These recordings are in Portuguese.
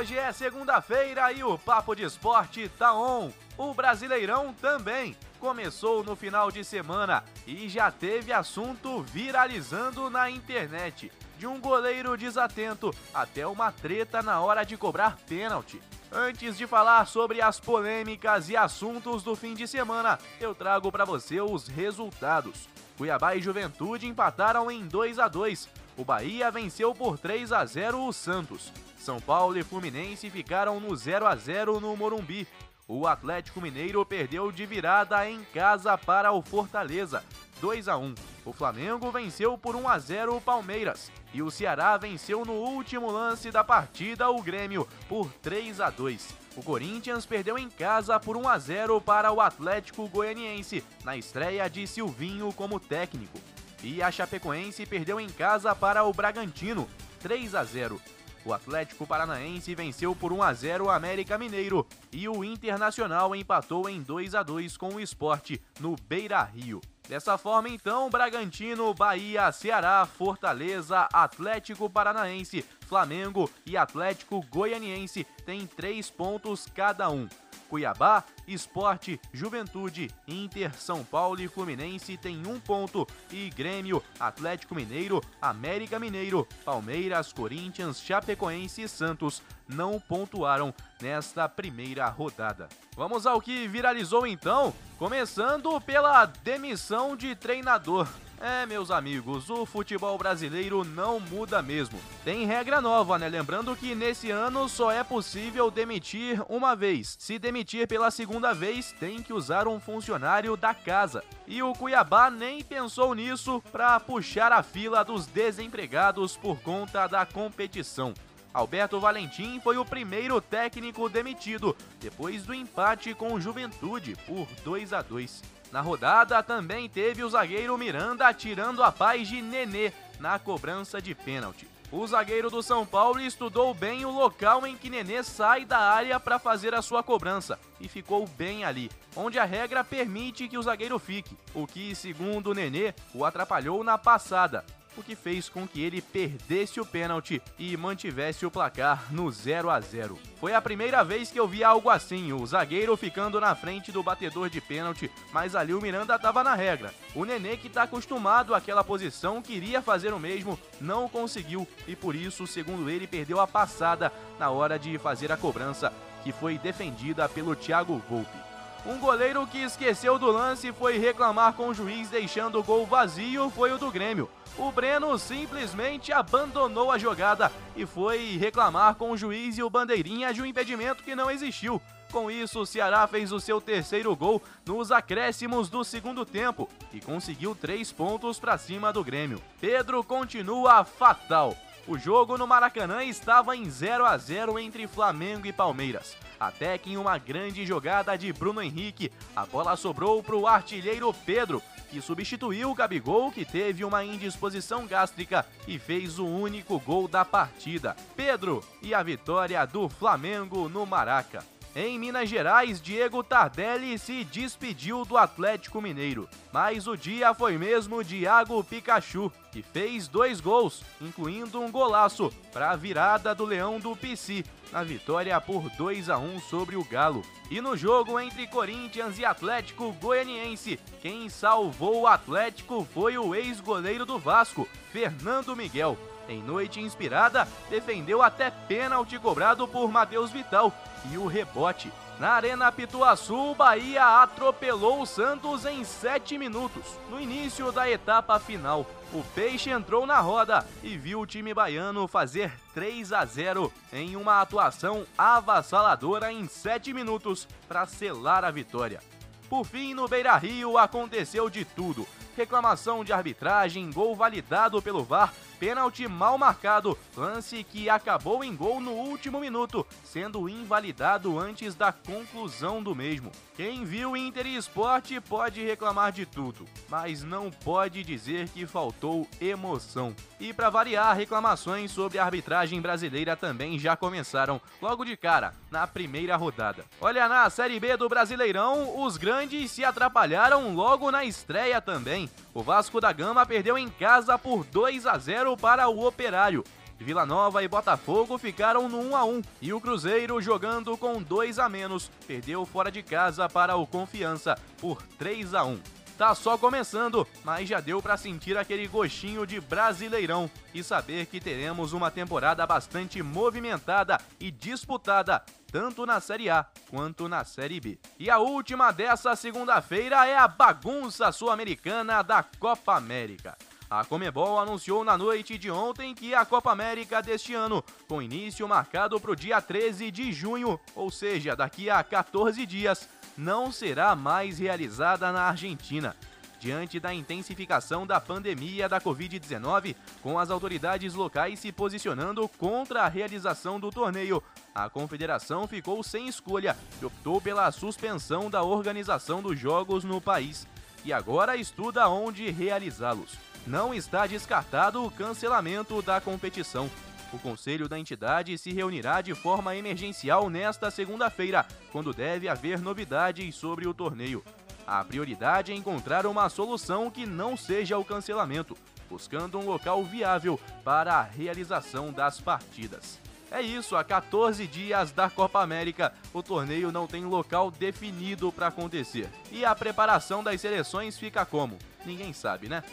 Hoje é segunda-feira e o Papo de Esporte tá on. O Brasileirão também começou no final de semana e já teve assunto viralizando na internet. De um goleiro desatento até uma treta na hora de cobrar pênalti. Antes de falar sobre as polêmicas e assuntos do fim de semana, eu trago para você os resultados. Cuiabá e Juventude empataram em 2 a 2. O Bahia venceu por 3 a 0 o Santos. São Paulo e Fluminense ficaram no 0 a 0 no Morumbi o Atlético Mineiro perdeu de virada em casa para o Fortaleza, 2 a 1. O Flamengo venceu por 1 a 0 o Palmeiras e o Ceará venceu no último lance da partida o Grêmio por 3 a 2. O Corinthians perdeu em casa por 1 a 0 para o Atlético Goianiense na estreia de Silvinho como técnico. E a Chapecoense perdeu em casa para o Bragantino, 3 a 0. O Atlético Paranaense venceu por 1 a 0 o América Mineiro e o Internacional empatou em 2 a 2 com o Esporte no Beira-Rio. Dessa forma, então, Bragantino, Bahia, Ceará, Fortaleza, Atlético Paranaense, Flamengo e Atlético Goianiense têm três pontos cada um. Cuiabá, Esporte, Juventude, Inter, São Paulo e Fluminense têm um ponto e Grêmio, Atlético Mineiro, América Mineiro, Palmeiras, Corinthians, Chapecoense e Santos não pontuaram nesta primeira rodada. Vamos ao que viralizou então, começando pela demissão de treinador. É, meus amigos, o futebol brasileiro não muda mesmo. Tem regra nova, né? Lembrando que nesse ano só é possível demitir uma vez. Se demitir pela segunda vez, tem que usar um funcionário da casa. E o Cuiabá nem pensou nisso para puxar a fila dos desempregados por conta da competição. Alberto Valentim foi o primeiro técnico demitido depois do empate com o Juventude por 2 a 2. Na rodada também teve o zagueiro Miranda tirando a paz de Nenê na cobrança de pênalti. O zagueiro do São Paulo estudou bem o local em que Nenê sai da área para fazer a sua cobrança e ficou bem ali, onde a regra permite que o zagueiro fique, o que, segundo Nenê, o atrapalhou na passada o que fez com que ele perdesse o pênalti e mantivesse o placar no 0 a 0. Foi a primeira vez que eu vi algo assim, o zagueiro ficando na frente do batedor de pênalti, mas ali o Miranda estava na regra. O Nenê, que está acostumado àquela posição, queria fazer o mesmo, não conseguiu e por isso, segundo ele, perdeu a passada na hora de fazer a cobrança, que foi defendida pelo Thiago Volpe. Um goleiro que esqueceu do lance e foi reclamar com o juiz deixando o gol vazio foi o do Grêmio. O Breno simplesmente abandonou a jogada e foi reclamar com o juiz e o bandeirinha de um impedimento que não existiu. Com isso, o Ceará fez o seu terceiro gol nos acréscimos do segundo tempo e conseguiu três pontos para cima do Grêmio. Pedro continua fatal. O jogo no Maracanã estava em 0 a 0 entre Flamengo e Palmeiras. Até que em uma grande jogada de Bruno Henrique, a bola sobrou para o artilheiro Pedro, que substituiu o Gabigol, que teve uma indisposição gástrica e fez o único gol da partida. Pedro e a vitória do Flamengo no Maraca. Em Minas Gerais, Diego Tardelli se despediu do Atlético Mineiro. Mas o dia foi mesmo Diago Pikachu, que fez dois gols, incluindo um golaço para a virada do Leão do PC, na vitória por 2 a 1 sobre o Galo. E no jogo entre Corinthians e Atlético Goianiense, quem salvou o Atlético foi o ex-goleiro do Vasco, Fernando Miguel em noite inspirada, defendeu até pênalti cobrado por Matheus Vital e o rebote. Na Arena Pituaçu, o Bahia atropelou o Santos em 7 minutos, no início da etapa final. O Peixe entrou na roda e viu o time baiano fazer 3 a 0 em uma atuação avassaladora em 7 minutos para selar a vitória. Por fim, no Beira Rio aconteceu de tudo: reclamação de arbitragem, gol validado pelo VAR pênalti mal marcado, lance que acabou em gol no último minuto, sendo invalidado antes da conclusão do mesmo. Quem viu Inter e Esporte pode reclamar de tudo, mas não pode dizer que faltou emoção. E para variar, reclamações sobre a arbitragem brasileira também já começaram logo de cara, na primeira rodada. Olha, na Série B do Brasileirão, os grandes se atrapalharam logo na estreia também. O Vasco da Gama perdeu em casa por 2 a 0 para o Operário. Vila Nova e Botafogo ficaram no 1 a 1 e o Cruzeiro, jogando com 2 a menos, perdeu fora de casa para o Confiança por 3 a 1. Tá só começando, mas já deu para sentir aquele gostinho de Brasileirão e saber que teremos uma temporada bastante movimentada e disputada, tanto na Série A quanto na Série B. E a última dessa segunda-feira é a bagunça sul-americana da Copa América. A Comebol anunciou na noite de ontem que a Copa América deste ano, com início marcado para o dia 13 de junho, ou seja, daqui a 14 dias, não será mais realizada na Argentina. Diante da intensificação da pandemia da Covid-19, com as autoridades locais se posicionando contra a realização do torneio, a confederação ficou sem escolha e optou pela suspensão da organização dos jogos no país e agora estuda onde realizá-los não está descartado o cancelamento da competição. O conselho da entidade se reunirá de forma emergencial nesta segunda-feira, quando deve haver novidades sobre o torneio. A prioridade é encontrar uma solução que não seja o cancelamento, buscando um local viável para a realização das partidas. É isso, há 14 dias da Copa América, o torneio não tem local definido para acontecer. E a preparação das seleções fica como? Ninguém sabe, né?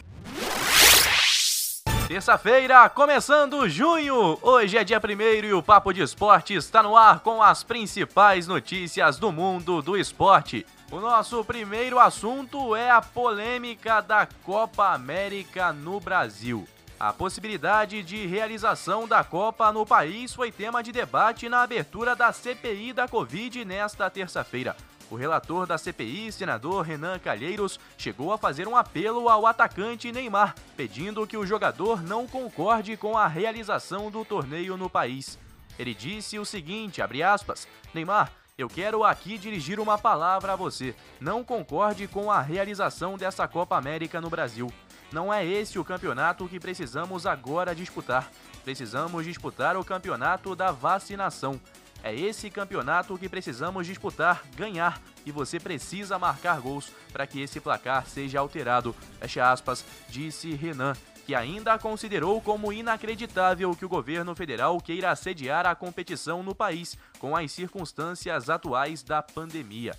Terça-feira, começando junho. Hoje é dia 1 e o Papo de Esporte está no ar com as principais notícias do mundo do esporte. O nosso primeiro assunto é a polêmica da Copa América no Brasil. A possibilidade de realização da Copa no país foi tema de debate na abertura da CPI da Covid nesta terça-feira. O relator da CPI, senador Renan Calheiros, chegou a fazer um apelo ao atacante Neymar, pedindo que o jogador não concorde com a realização do torneio no país. Ele disse o seguinte, aspas, Neymar, eu quero aqui dirigir uma palavra a você. Não concorde com a realização dessa Copa América no Brasil. Não é esse o campeonato que precisamos agora disputar. Precisamos disputar o campeonato da vacinação. É esse campeonato que precisamos disputar, ganhar, e você precisa marcar gols para que esse placar seja alterado. Fecha aspas, disse Renan, que ainda considerou como inacreditável que o governo federal queira sediar a competição no país com as circunstâncias atuais da pandemia.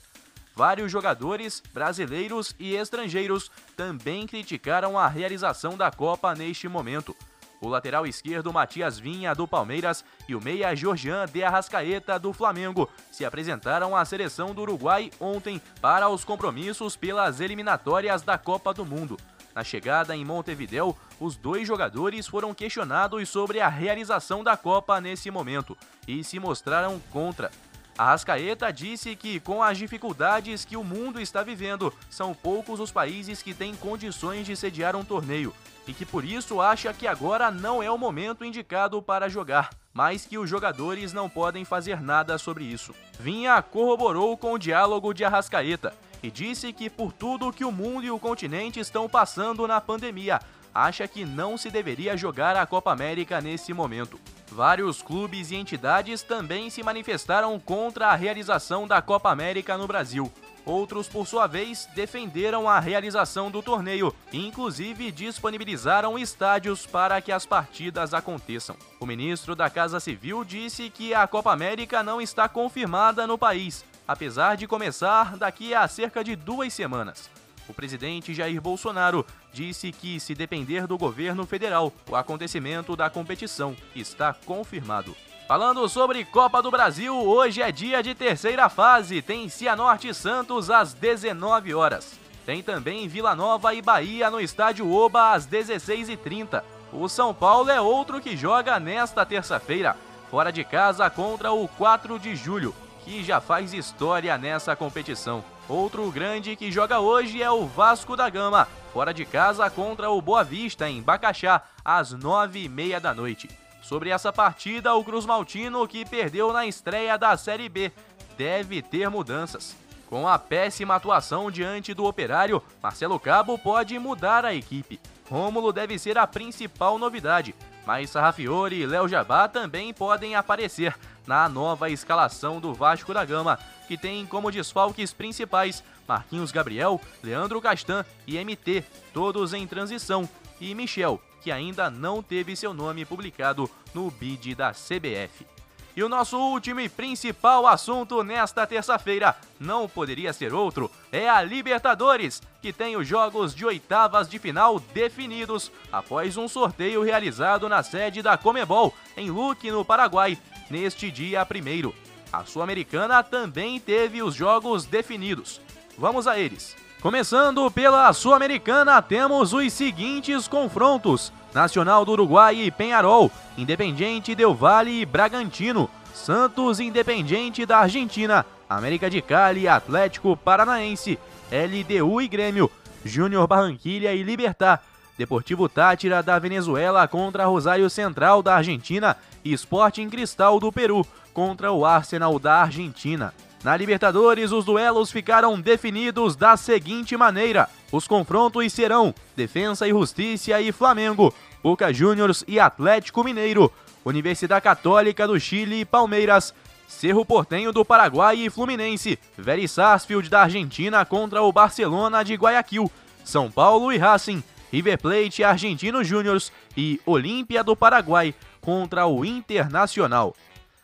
Vários jogadores, brasileiros e estrangeiros, também criticaram a realização da Copa neste momento o lateral esquerdo Matias Vinha, do Palmeiras, e o meia Georgian de Arrascaeta, do Flamengo, se apresentaram à seleção do Uruguai ontem para os compromissos pelas eliminatórias da Copa do Mundo. Na chegada em Montevideo, os dois jogadores foram questionados sobre a realização da Copa nesse momento e se mostraram contra. Arrascaeta disse que, com as dificuldades que o mundo está vivendo, são poucos os países que têm condições de sediar um torneio e que por isso acha que agora não é o momento indicado para jogar, mas que os jogadores não podem fazer nada sobre isso. Vinha corroborou com o diálogo de Arrascaeta e disse que por tudo que o mundo e o continente estão passando na pandemia, acha que não se deveria jogar a Copa América nesse momento. Vários clubes e entidades também se manifestaram contra a realização da Copa América no Brasil. Outros, por sua vez, defenderam a realização do torneio e, inclusive, disponibilizaram estádios para que as partidas aconteçam. O ministro da Casa Civil disse que a Copa América não está confirmada no país, apesar de começar daqui a cerca de duas semanas. O presidente Jair Bolsonaro disse que, se depender do governo federal, o acontecimento da competição está confirmado. Falando sobre Copa do Brasil, hoje é dia de terceira fase. Tem Cianorte Santos às 19 horas. Tem também Vila Nova e Bahia no estádio Oba às 16h30. O São Paulo é outro que joga nesta terça-feira, fora de casa contra o 4 de julho. Que já faz história nessa competição. Outro grande que joga hoje é o Vasco da Gama, fora de casa contra o Boa Vista, em Bacaxá, às nove e meia da noite. Sobre essa partida, o Cruz Maltino, que perdeu na estreia da Série B, deve ter mudanças. Com a péssima atuação diante do Operário, Marcelo Cabo pode mudar a equipe. Rômulo deve ser a principal novidade, mas Sarrafiore e Léo Jabá também podem aparecer na nova escalação do Vasco da Gama, que tem como desfalques principais Marquinhos Gabriel, Leandro Castan e MT, todos em transição, e Michel, que ainda não teve seu nome publicado no bid da CBF. E o nosso último e principal assunto nesta terça-feira não poderia ser outro, é a Libertadores, que tem os jogos de oitavas de final definidos após um sorteio realizado na sede da Comebol, em Luque, no Paraguai, neste dia primeiro. A Sul-Americana também teve os jogos definidos. Vamos a eles. Começando pela Sul-Americana, temos os seguintes confrontos: Nacional do Uruguai e Penharol, Independiente Del Valle e Bragantino, Santos Independiente da Argentina, América de Cali, Atlético Paranaense, LDU e Grêmio, Júnior Barranquilha e Libertar, Deportivo Tátira da Venezuela contra Rosário Central da Argentina e Sporting Cristal do Peru contra o Arsenal da Argentina. Na Libertadores, os duelos ficaram definidos da seguinte maneira: os confrontos serão Defensa e Justiça e Flamengo, Boca Juniors e Atlético Mineiro, Universidade Católica do Chile e Palmeiras, Cerro Portenho do Paraguai e Fluminense, Vélez Sarsfield da Argentina contra o Barcelona de Guayaquil, São Paulo e Racing, River Plate e Argentino Júniors e Olímpia do Paraguai contra o Internacional.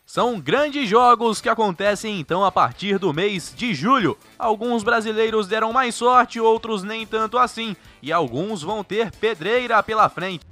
São grandes jogos que acontecem então a partir do mês de julho. Alguns brasileiros deram mais sorte, outros nem tanto assim, e alguns vão ter pedreira pela frente.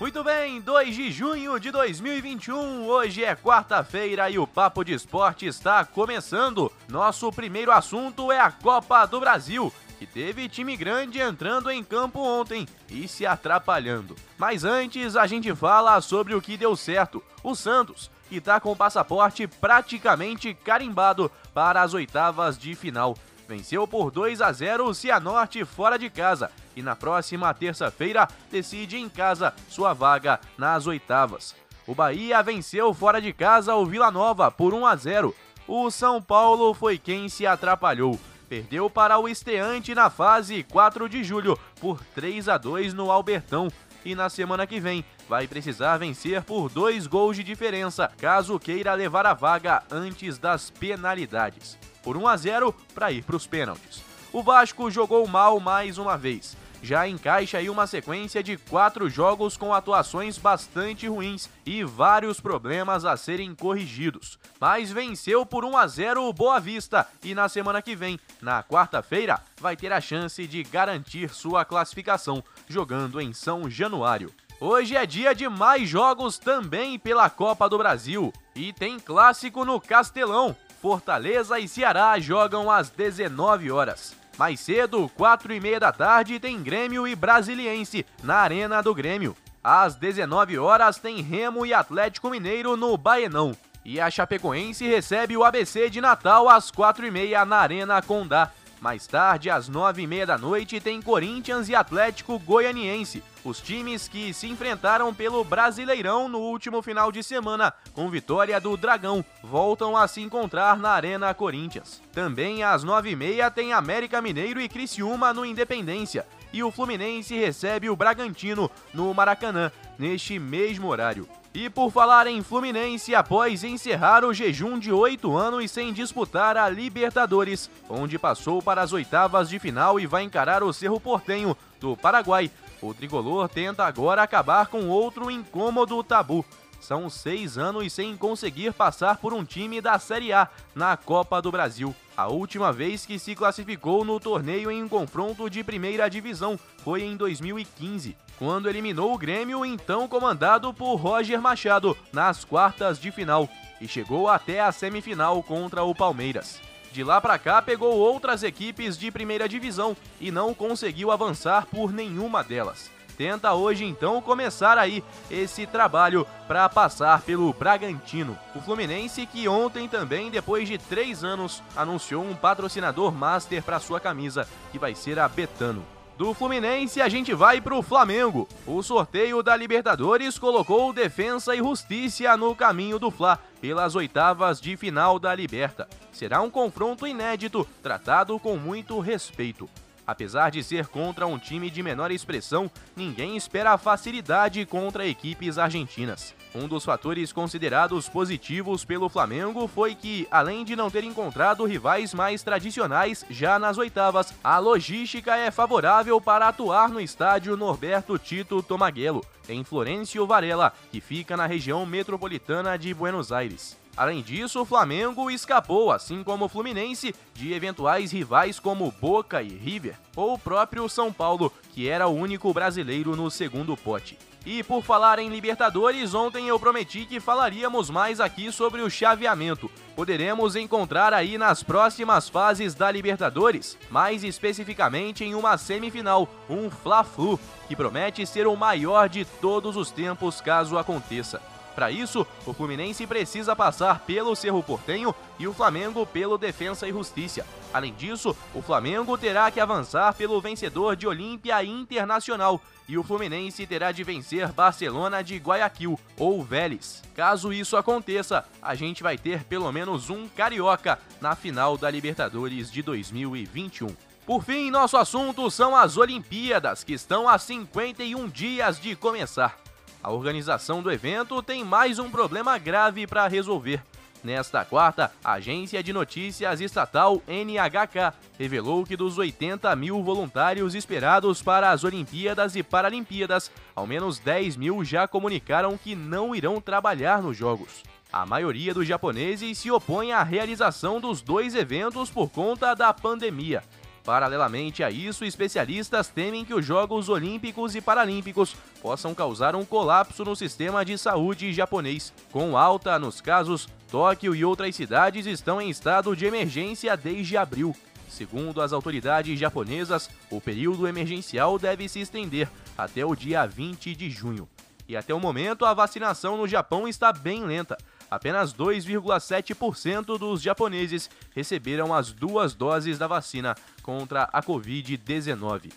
Muito bem, 2 de junho de 2021, hoje é quarta-feira e o Papo de Esporte está começando. Nosso primeiro assunto é a Copa do Brasil que teve time grande entrando em campo ontem e se atrapalhando. Mas antes a gente fala sobre o que deu certo. O Santos, que está com o passaporte praticamente carimbado para as oitavas de final. Venceu por 2 a 0 o Cianorte fora de casa e na próxima terça-feira decide em casa sua vaga nas oitavas. O Bahia venceu fora de casa o Vila Nova por 1 a 0. O São Paulo foi quem se atrapalhou perdeu para o estreante na fase 4 de julho por 3 a 2 no Albertão e na semana que vem vai precisar vencer por dois gols de diferença caso queira levar a vaga antes das penalidades. Por 1 a 0 para ir para os pênaltis. O Vasco jogou mal mais uma vez já encaixa aí uma sequência de quatro jogos com atuações bastante ruins e vários problemas a serem corrigidos. Mas venceu por 1 a 0 o Boa Vista e na semana que vem, na quarta-feira, vai ter a chance de garantir sua classificação jogando em São Januário. Hoje é dia de mais jogos também pela Copa do Brasil e tem clássico no Castelão. Fortaleza e Ceará jogam às 19 horas. Mais cedo, 4 e meia da tarde, tem Grêmio e Brasiliense na Arena do Grêmio. Às 19 horas tem Remo e Atlético Mineiro no Baenão. E a Chapecoense recebe o ABC de Natal às 4 e meia na Arena Condá. Mais tarde, às nove e meia da noite, tem Corinthians e Atlético Goianiense, os times que se enfrentaram pelo Brasileirão no último final de semana, com vitória do Dragão, voltam a se encontrar na Arena Corinthians. Também às nove e meia tem América Mineiro e Criciúma no Independência, e o Fluminense recebe o Bragantino no Maracanã, neste mesmo horário. E por falar em Fluminense, após encerrar o jejum de oito anos sem disputar a Libertadores, onde passou para as oitavas de final e vai encarar o Cerro Portenho do Paraguai, o tricolor tenta agora acabar com outro incômodo tabu. São seis anos sem conseguir passar por um time da Série A na Copa do Brasil. A última vez que se classificou no torneio em um confronto de primeira divisão foi em 2015 quando eliminou o Grêmio, então comandado por Roger Machado, nas quartas de final e chegou até a semifinal contra o Palmeiras. De lá para cá, pegou outras equipes de primeira divisão e não conseguiu avançar por nenhuma delas. tenta hoje então começar aí esse trabalho para passar pelo Bragantino. O Fluminense que ontem também, depois de três anos, anunciou um patrocinador master para sua camisa, que vai ser a Betano. Do Fluminense a gente vai pro Flamengo. O sorteio da Libertadores colocou Defensa e Justiça no caminho do Fla pelas oitavas de final da Liberta. Será um confronto inédito, tratado com muito respeito. Apesar de ser contra um time de menor expressão, ninguém espera facilidade contra equipes argentinas. Um dos fatores considerados positivos pelo Flamengo foi que, além de não ter encontrado rivais mais tradicionais já nas oitavas, a logística é favorável para atuar no estádio Norberto Tito Tomaguelo, em Florencio Varela, que fica na região metropolitana de Buenos Aires. Além disso, o Flamengo escapou, assim como o Fluminense, de eventuais rivais como Boca e River, ou o próprio São Paulo, que era o único brasileiro no segundo pote. E por falar em Libertadores, ontem eu prometi que falaríamos mais aqui sobre o chaveamento. Poderemos encontrar aí nas próximas fases da Libertadores, mais especificamente em uma semifinal, um Fla-Flu, que promete ser o maior de todos os tempos caso aconteça. Para isso, o Fluminense precisa passar pelo Cerro Portenho e o Flamengo pelo Defensa e Justiça. Além disso, o Flamengo terá que avançar pelo vencedor de Olímpia Internacional e o Fluminense terá de vencer Barcelona de Guayaquil ou Vélez. Caso isso aconteça, a gente vai ter pelo menos um carioca na final da Libertadores de 2021. Por fim, nosso assunto são as Olimpíadas, que estão a 51 dias de começar. A organização do evento tem mais um problema grave para resolver. Nesta quarta, a agência de notícias estatal NHK revelou que dos 80 mil voluntários esperados para as Olimpíadas e Paralimpíadas, ao menos 10 mil já comunicaram que não irão trabalhar nos Jogos. A maioria dos japoneses se opõe à realização dos dois eventos por conta da pandemia. Paralelamente a isso, especialistas temem que os Jogos Olímpicos e Paralímpicos possam causar um colapso no sistema de saúde japonês. Com alta nos casos, Tóquio e outras cidades estão em estado de emergência desde abril. Segundo as autoridades japonesas, o período emergencial deve se estender até o dia 20 de junho. E até o momento, a vacinação no Japão está bem lenta apenas 2,7% dos japoneses receberam as duas doses da vacina contra a Covid-19.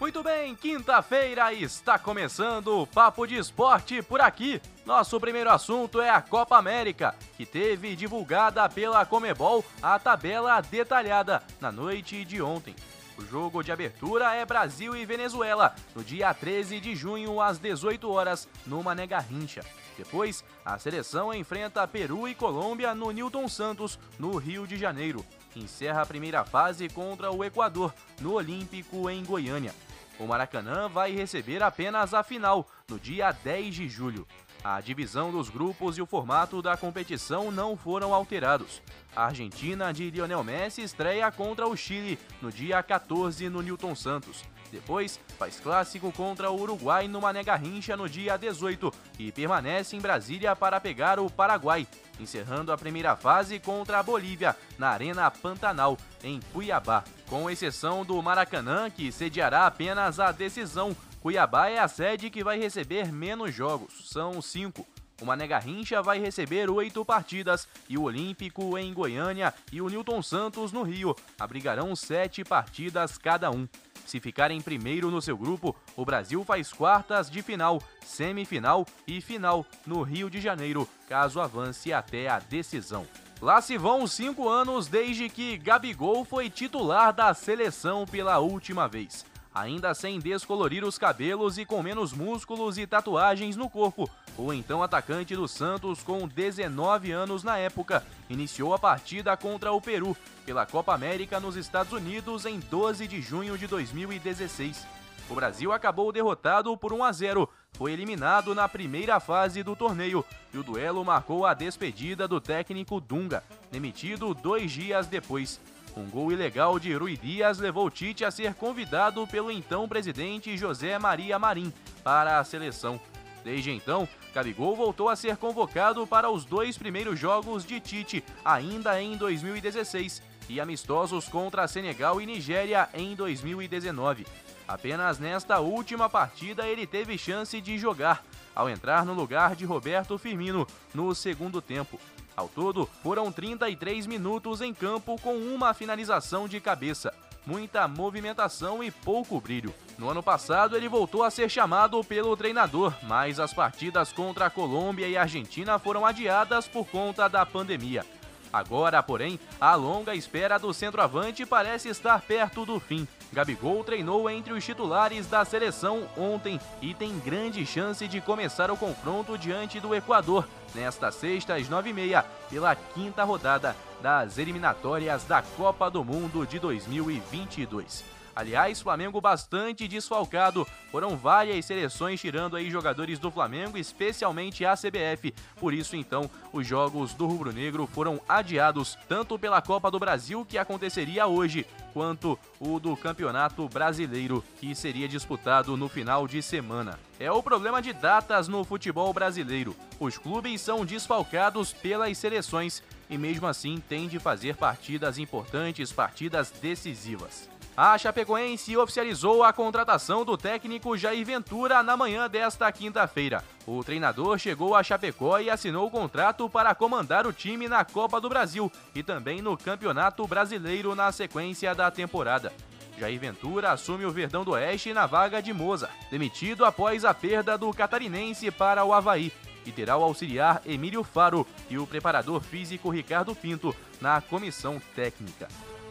Muito bem, quinta-feira está começando o Papo de Esporte por aqui. Nosso primeiro assunto é a Copa América, que teve divulgada pela Comebol a tabela detalhada na noite de ontem. O jogo de abertura é Brasil e Venezuela, no dia 13 de junho, às 18 horas, no Mané Garrincha. Depois, a seleção enfrenta Peru e Colômbia no Newton Santos, no Rio de Janeiro. Encerra a primeira fase contra o Equador, no Olímpico, em Goiânia. O Maracanã vai receber apenas a final, no dia 10 de julho. A divisão dos grupos e o formato da competição não foram alterados. A Argentina de Lionel Messi estreia contra o Chile no dia 14 no Newton Santos. Depois, faz clássico contra o Uruguai no Mané Garrincha no dia 18 e permanece em Brasília para pegar o Paraguai, encerrando a primeira fase contra a Bolívia na Arena Pantanal, em Cuiabá. Com exceção do Maracanã, que sediará apenas a decisão Cuiabá é a sede que vai receber menos jogos, são cinco. O Mané Garrincha vai receber oito partidas e o Olímpico em Goiânia e o Newton Santos no Rio abrigarão sete partidas cada um. Se ficar em primeiro no seu grupo, o Brasil faz quartas de final, semifinal e final no Rio de Janeiro, caso avance até a decisão. Lá se vão cinco anos desde que Gabigol foi titular da seleção pela última vez ainda sem descolorir os cabelos e com menos músculos e tatuagens no corpo. O então atacante do Santos, com 19 anos na época, iniciou a partida contra o Peru pela Copa América nos Estados Unidos em 12 de junho de 2016. O Brasil acabou derrotado por 1 a 0, foi eliminado na primeira fase do torneio e o duelo marcou a despedida do técnico Dunga, demitido dois dias depois. Um gol ilegal de Rui Dias levou Tite a ser convidado pelo então presidente José Maria Marim para a seleção. Desde então, Gabigol voltou a ser convocado para os dois primeiros jogos de Tite, ainda em 2016, e amistosos contra Senegal e Nigéria em 2019. Apenas nesta última partida ele teve chance de jogar, ao entrar no lugar de Roberto Firmino no segundo tempo. Ao todo, foram 33 minutos em campo com uma finalização de cabeça, muita movimentação e pouco brilho. No ano passado, ele voltou a ser chamado pelo treinador, mas as partidas contra a Colômbia e a Argentina foram adiadas por conta da pandemia. Agora, porém, a longa espera do centroavante parece estar perto do fim. Gabigol treinou entre os titulares da seleção ontem e tem grande chance de começar o confronto diante do Equador nesta sexta às nove e meia pela quinta rodada das eliminatórias da Copa do Mundo de 2022. Aliás, Flamengo bastante desfalcado. Foram várias seleções tirando aí jogadores do Flamengo, especialmente a CBF. Por isso, então, os jogos do Rubro Negro foram adiados tanto pela Copa do Brasil, que aconteceria hoje, quanto o do Campeonato Brasileiro, que seria disputado no final de semana. É o problema de datas no futebol brasileiro. Os clubes são desfalcados pelas seleções e mesmo assim têm de fazer partidas importantes, partidas decisivas. A Chapecoense oficializou a contratação do técnico Jair Ventura na manhã desta quinta-feira. O treinador chegou a Chapecó e assinou o contrato para comandar o time na Copa do Brasil e também no Campeonato Brasileiro na sequência da temporada. Jair Ventura assume o Verdão do Oeste na vaga de Moza, demitido após a perda do catarinense para o Havaí, e terá o auxiliar Emílio Faro e o preparador físico Ricardo Pinto na comissão técnica.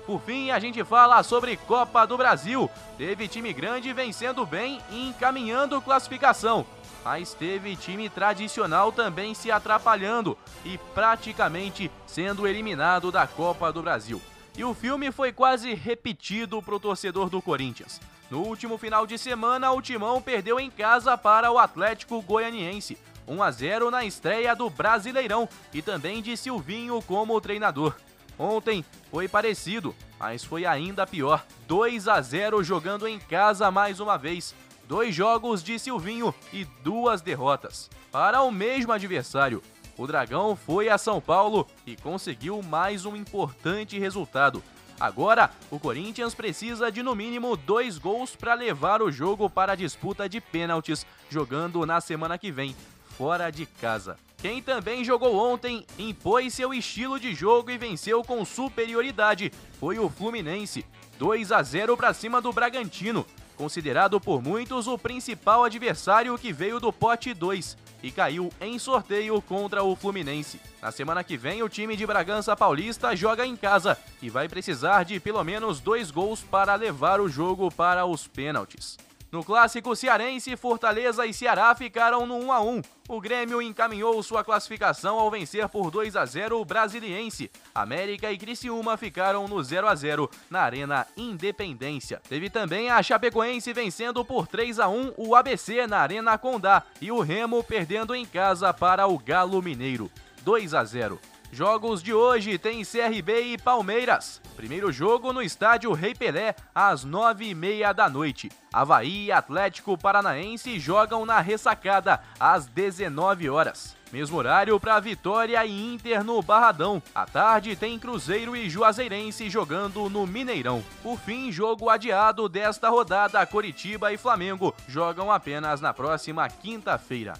Por fim, a gente fala sobre Copa do Brasil. Teve time grande vencendo bem e encaminhando classificação. Mas teve time tradicional também se atrapalhando e praticamente sendo eliminado da Copa do Brasil. E o filme foi quase repetido para o torcedor do Corinthians. No último final de semana, o Timão perdeu em casa para o Atlético Goianiense. 1 a 0 na estreia do Brasileirão e também de Silvinho como treinador. Ontem foi parecido, mas foi ainda pior. 2 a 0 jogando em casa mais uma vez. Dois jogos de Silvinho e duas derrotas. Para o mesmo adversário, o Dragão foi a São Paulo e conseguiu mais um importante resultado. Agora, o Corinthians precisa de no mínimo dois gols para levar o jogo para a disputa de pênaltis, jogando na semana que vem, fora de casa. Quem também jogou ontem, impôs seu estilo de jogo e venceu com superioridade, foi o Fluminense. 2 a 0 para cima do Bragantino, considerado por muitos o principal adversário que veio do pote 2 e caiu em sorteio contra o Fluminense. Na semana que vem, o time de Bragança Paulista joga em casa e vai precisar de pelo menos dois gols para levar o jogo para os pênaltis. No clássico cearense, Fortaleza e Ceará ficaram no 1 a 1. O Grêmio encaminhou sua classificação ao vencer por 2 a 0 o Brasiliense. América e Criciúma ficaram no 0 a 0 na Arena Independência. Teve também a Chapecoense vencendo por 3 a 1 o ABC na Arena Condá e o Remo perdendo em casa para o Galo Mineiro. 2 a 0. Jogos de hoje tem CRB e Palmeiras. Primeiro jogo no estádio Rei Pelé, às nove e meia da noite. Havaí e Atlético Paranaense jogam na ressacada, às 19 horas. Mesmo horário para Vitória e Inter no Barradão. À tarde tem Cruzeiro e Juazeirense jogando no Mineirão. Por fim, jogo adiado desta rodada, Coritiba e Flamengo jogam apenas na próxima quinta-feira.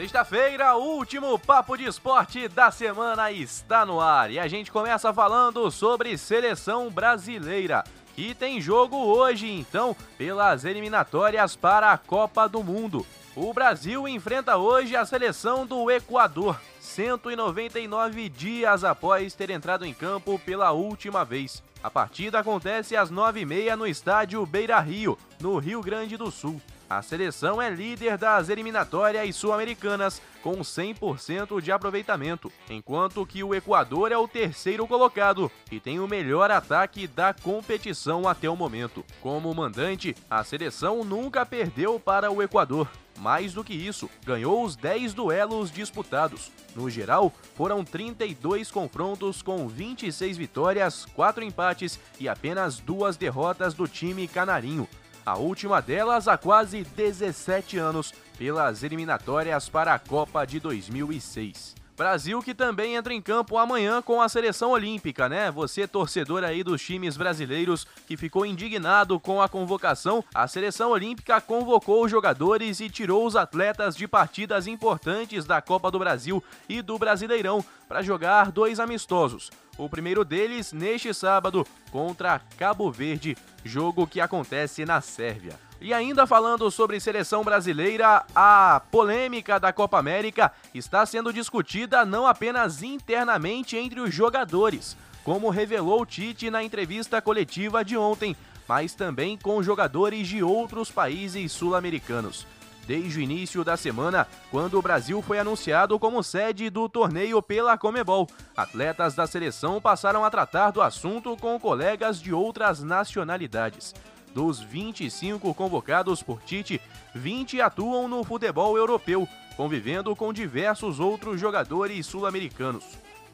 Sexta-feira, o último papo de esporte da semana está no ar e a gente começa falando sobre seleção brasileira, que tem jogo hoje então pelas eliminatórias para a Copa do Mundo. O Brasil enfrenta hoje a seleção do Equador, 199 dias após ter entrado em campo pela última vez. A partida acontece às 9h30 no estádio Beira Rio, no Rio Grande do Sul. A seleção é líder das eliminatórias sul-americanas com 100% de aproveitamento, enquanto que o Equador é o terceiro colocado e tem o melhor ataque da competição até o momento. Como mandante, a seleção nunca perdeu para o Equador. Mais do que isso, ganhou os 10 duelos disputados. No geral, foram 32 confrontos com 26 vitórias, 4 empates e apenas duas derrotas do time canarinho a última delas há quase 17 anos, pelas eliminatórias para a Copa de 2006. Brasil que também entra em campo amanhã com a seleção olímpica, né? Você, torcedor aí dos times brasileiros que ficou indignado com a convocação, a seleção olímpica convocou os jogadores e tirou os atletas de partidas importantes da Copa do Brasil e do Brasileirão para jogar dois amistosos. O primeiro deles neste sábado contra Cabo Verde, jogo que acontece na Sérvia. E ainda falando sobre seleção brasileira, a polêmica da Copa América está sendo discutida não apenas internamente entre os jogadores, como revelou Tite na entrevista coletiva de ontem, mas também com jogadores de outros países sul-americanos. Desde o início da semana, quando o Brasil foi anunciado como sede do torneio pela Comebol, atletas da seleção passaram a tratar do assunto com colegas de outras nacionalidades. Dos 25 convocados por Tite, 20 atuam no futebol europeu, convivendo com diversos outros jogadores sul-americanos.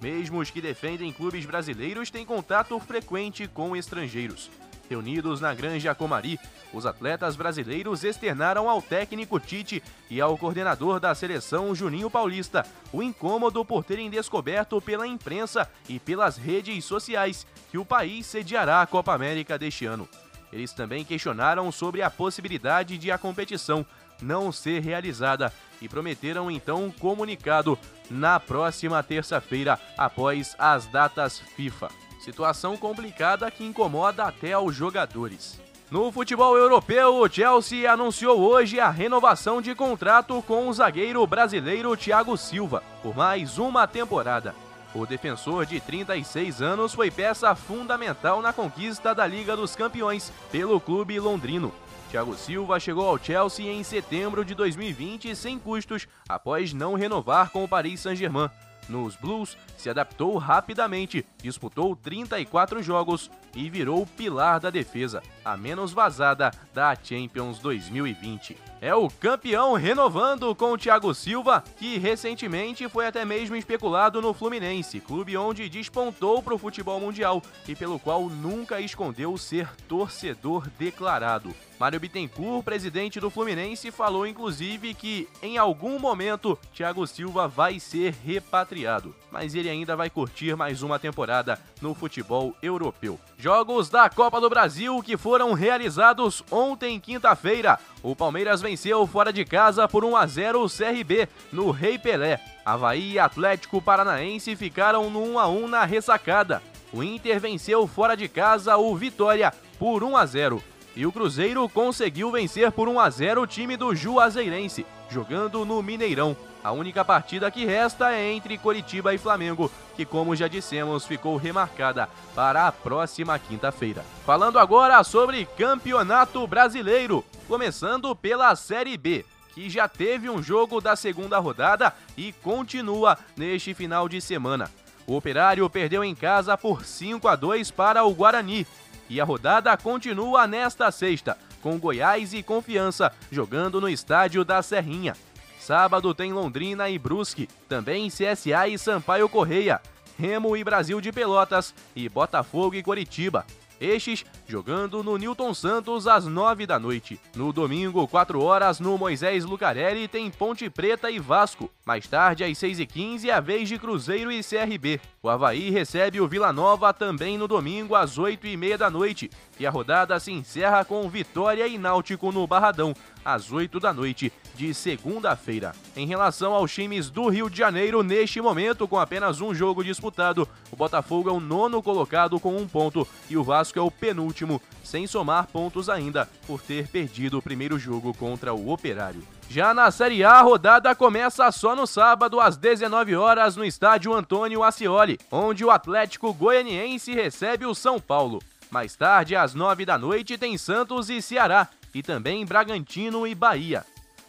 Mesmo os que defendem clubes brasileiros têm contato frequente com estrangeiros. Reunidos na Granja Comari, os atletas brasileiros externaram ao técnico Tite e ao coordenador da seleção Juninho Paulista o incômodo por terem descoberto pela imprensa e pelas redes sociais que o país sediará a Copa América deste ano. Eles também questionaram sobre a possibilidade de a competição não ser realizada e prometeram então um comunicado na próxima terça-feira, após as datas FIFA. Situação complicada que incomoda até aos jogadores. No futebol europeu, o Chelsea anunciou hoje a renovação de contrato com o zagueiro brasileiro Thiago Silva por mais uma temporada. O defensor de 36 anos foi peça fundamental na conquista da Liga dos Campeões pelo clube londrino. Thiago Silva chegou ao Chelsea em setembro de 2020 sem custos, após não renovar com o Paris Saint-Germain. Nos Blues, se adaptou rapidamente, disputou 34 jogos e virou pilar da defesa, a menos vazada da Champions 2020 é o campeão renovando com o Thiago Silva, que recentemente foi até mesmo especulado no Fluminense, clube onde despontou para o futebol mundial e pelo qual nunca escondeu ser torcedor declarado. Mário Bittencourt, presidente do Fluminense, falou inclusive que em algum momento Thiago Silva vai ser repatriado, mas ele ainda vai curtir mais uma temporada no futebol europeu. Jogos da Copa do Brasil que foram realizados ontem, quinta-feira. O Palmeiras venceu fora de casa por 1 a 0 o CRB no Rei Pelé. Havaí e Atlético Paranaense ficaram no 1 a 1 na ressacada. O Inter venceu fora de casa o Vitória por 1 a 0 e o Cruzeiro conseguiu vencer por 1 a 0 o time do Juazeirense, jogando no Mineirão. A única partida que resta é entre Coritiba e Flamengo, que, como já dissemos, ficou remarcada para a próxima quinta-feira. Falando agora sobre Campeonato Brasileiro, começando pela Série B que já teve um jogo da segunda rodada e continua neste final de semana. O Operário perdeu em casa por 5 a 2 para o Guarani e a rodada continua nesta sexta, com Goiás e Confiança jogando no estádio da Serrinha. Sábado tem Londrina e Brusque, também CSA e Sampaio Correia, Remo e Brasil de Pelotas e Botafogo e Coritiba. Estes jogando no Newton Santos às 9 da noite. No domingo, 4 horas, no Moisés Lucarelli, tem Ponte Preta e Vasco. Mais tarde, às 6h15, é a vez de Cruzeiro e CRB. O Havaí recebe o Vila Nova também no domingo, às 8h30 da noite. E a rodada se encerra com Vitória e Náutico no Barradão, às 8 da noite de segunda-feira. Em relação aos times do Rio de Janeiro, neste momento, com apenas um jogo disputado, o Botafogo é o nono colocado com um ponto e o Vasco é o penúltimo, sem somar pontos ainda, por ter perdido o primeiro jogo contra o Operário. Já na Série A, a rodada começa só no sábado, às 19 horas, no estádio Antônio Ascioli, onde o Atlético Goianiense recebe o São Paulo. Mais tarde, às 9 da noite, tem Santos e Ceará, e também Bragantino e Bahia.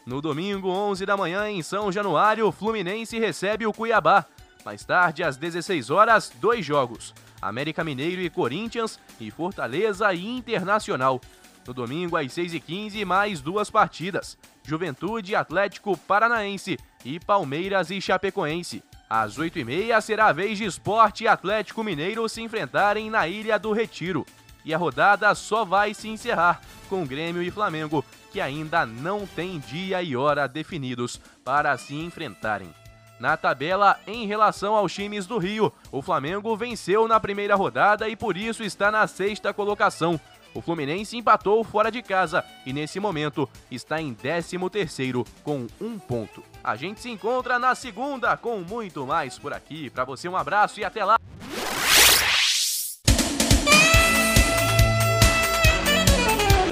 No domingo, 11 da manhã, em São Januário, Fluminense recebe o Cuiabá. Mais tarde, às 16 horas, dois jogos: América Mineiro e Corinthians e Fortaleza e Internacional. No domingo, às 6h15, mais duas partidas: Juventude Atlético Paranaense e Palmeiras e Chapecoense. Às 8h30 será a vez de Esporte e Atlético Mineiro se enfrentarem na Ilha do Retiro. E a rodada só vai se encerrar com Grêmio e Flamengo que ainda não tem dia e hora definidos para se enfrentarem. Na tabela, em relação aos times do Rio, o Flamengo venceu na primeira rodada e por isso está na sexta colocação. O Fluminense empatou fora de casa e nesse momento está em 13º com um ponto. A gente se encontra na segunda com muito mais por aqui. Para você um abraço e até lá.